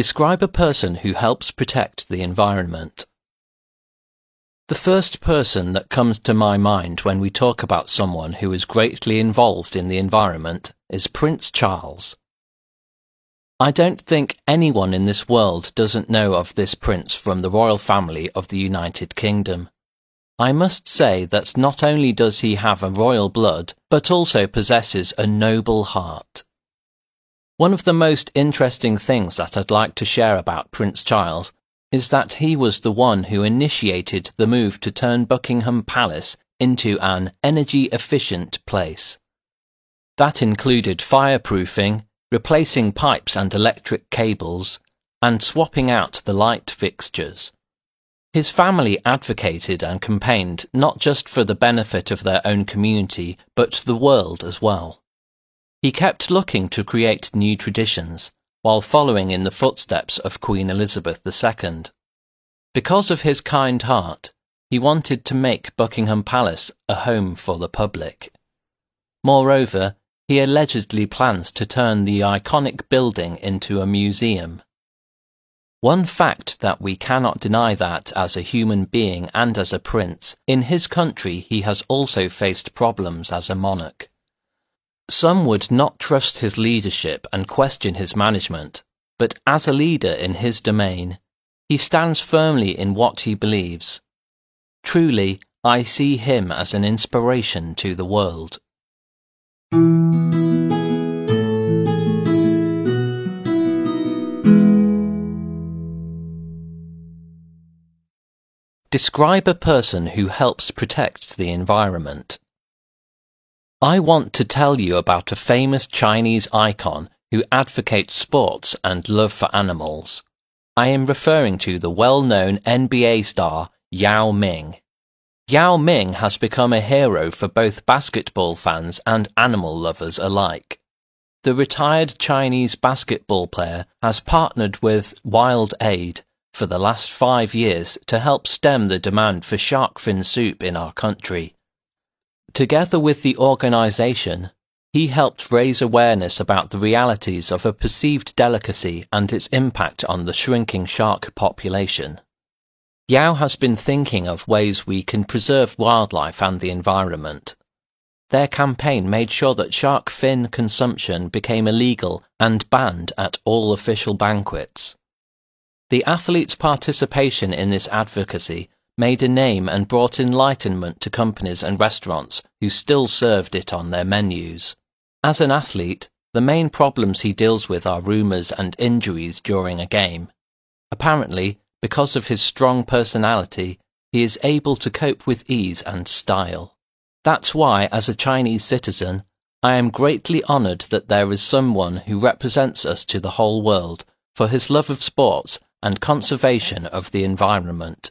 Describe a person who helps protect the environment. The first person that comes to my mind when we talk about someone who is greatly involved in the environment is Prince Charles. I don't think anyone in this world doesn't know of this prince from the royal family of the United Kingdom. I must say that not only does he have a royal blood, but also possesses a noble heart. One of the most interesting things that I'd like to share about Prince Charles is that he was the one who initiated the move to turn Buckingham Palace into an energy efficient place. That included fireproofing, replacing pipes and electric cables, and swapping out the light fixtures. His family advocated and campaigned not just for the benefit of their own community, but the world as well. He kept looking to create new traditions, while following in the footsteps of Queen Elizabeth II. Because of his kind heart, he wanted to make Buckingham Palace a home for the public. Moreover, he allegedly plans to turn the iconic building into a museum. One fact that we cannot deny that, as a human being and as a prince, in his country he has also faced problems as a monarch. Some would not trust his leadership and question his management, but as a leader in his domain, he stands firmly in what he believes. Truly, I see him as an inspiration to the world. Describe a person who helps protect the environment. I want to tell you about a famous Chinese icon who advocates sports and love for animals. I am referring to the well-known NBA star Yao Ming. Yao Ming has become a hero for both basketball fans and animal lovers alike. The retired Chinese basketball player has partnered with WildAid for the last five years to help stem the demand for shark fin soup in our country. Together with the organization, he helped raise awareness about the realities of a perceived delicacy and its impact on the shrinking shark population. Yao has been thinking of ways we can preserve wildlife and the environment. Their campaign made sure that shark fin consumption became illegal and banned at all official banquets. The athletes' participation in this advocacy made a name and brought enlightenment to companies and restaurants who still served it on their menus. As an athlete, the main problems he deals with are rumours and injuries during a game. Apparently, because of his strong personality, he is able to cope with ease and style. That's why, as a Chinese citizen, I am greatly honoured that there is someone who represents us to the whole world for his love of sports and conservation of the environment.